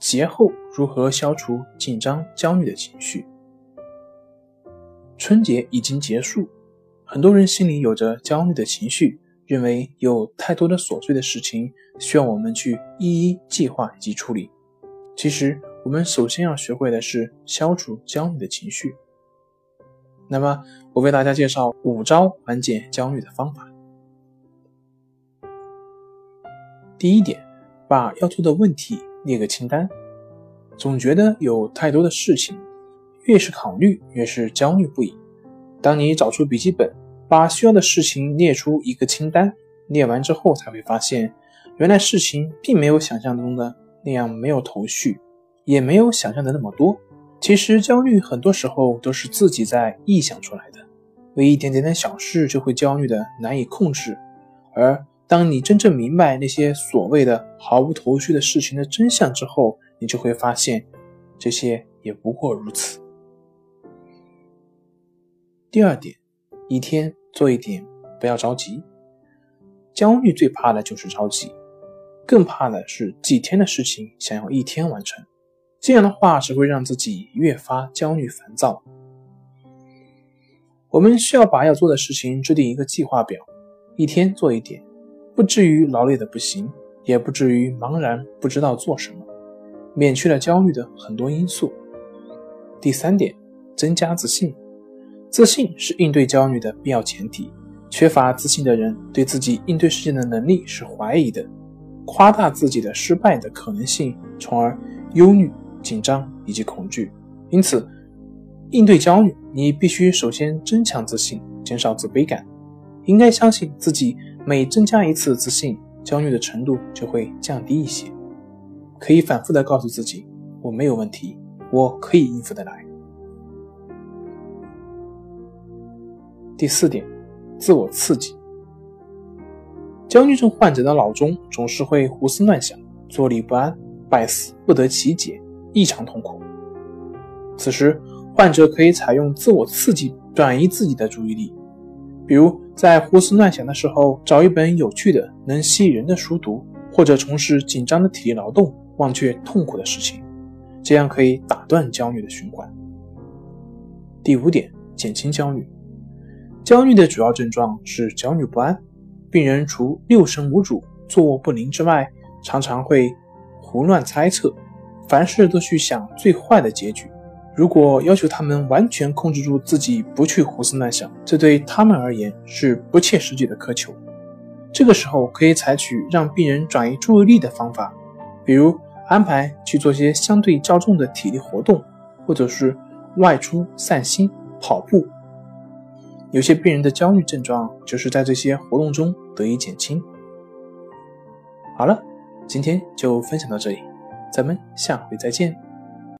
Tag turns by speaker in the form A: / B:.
A: 节后如何消除紧张、焦虑的情绪？春节已经结束，很多人心里有着焦虑的情绪，认为有太多的琐碎的事情需要我们去一一计划以及处理。其实，我们首先要学会的是消除焦虑的情绪。那么，我为大家介绍五招缓解焦虑的方法。第一点，把要做的问题。列个清单，总觉得有太多的事情，越是考虑越是焦虑不已。当你找出笔记本，把需要的事情列出一个清单，列完之后才会发现，原来事情并没有想象中的那样没有头绪，也没有想象的那么多。其实焦虑很多时候都是自己在臆想出来的，为一点点的小事就会焦虑的难以控制，而。当你真正明白那些所谓的毫无头绪的事情的真相之后，你就会发现，这些也不过如此。第二点，一天做一点，不要着急。焦虑最怕的就是着急，更怕的是几天的事情想要一天完成，这样的话只会让自己越发焦虑烦躁。我们需要把要做的事情制定一个计划表，一天做一点。不至于劳累的不行，也不至于茫然不知道做什么，免去了焦虑的很多因素。第三点，增加自信。自信是应对焦虑的必要前提。缺乏自信的人，对自己应对事件的能力是怀疑的，夸大自己的失败的可能性，从而忧虑、紧张以及恐惧。因此，应对焦虑，你必须首先增强自信，减少自卑感。应该相信自己。每增加一次自信，焦虑的程度就会降低一些。可以反复的告诉自己：“我没有问题，我可以应付得来。”第四点，自我刺激。焦虑症患者的脑中总是会胡思乱想，坐立不安，百思不得其解，异常痛苦。此时，患者可以采用自我刺激，转移自己的注意力。比如在胡思乱想的时候，找一本有趣的、能吸引人的书读，或者从事紧张的体力劳动，忘却痛苦的事情，这样可以打断焦虑的循环。第五点，减轻焦虑。焦虑的主要症状是焦虑不安，病人除六神无主、坐卧不宁之外，常常会胡乱猜测，凡事都去想最坏的结局。如果要求他们完全控制住自己，不去胡思乱想，这对他们而言是不切实际的苛求。这个时候可以采取让病人转移注意力的方法，比如安排去做些相对较重的体力活动，或者是外出散心、跑步。有些病人的焦虑症状就是在这些活动中得以减轻。好了，今天就分享到这里，咱们下回再见。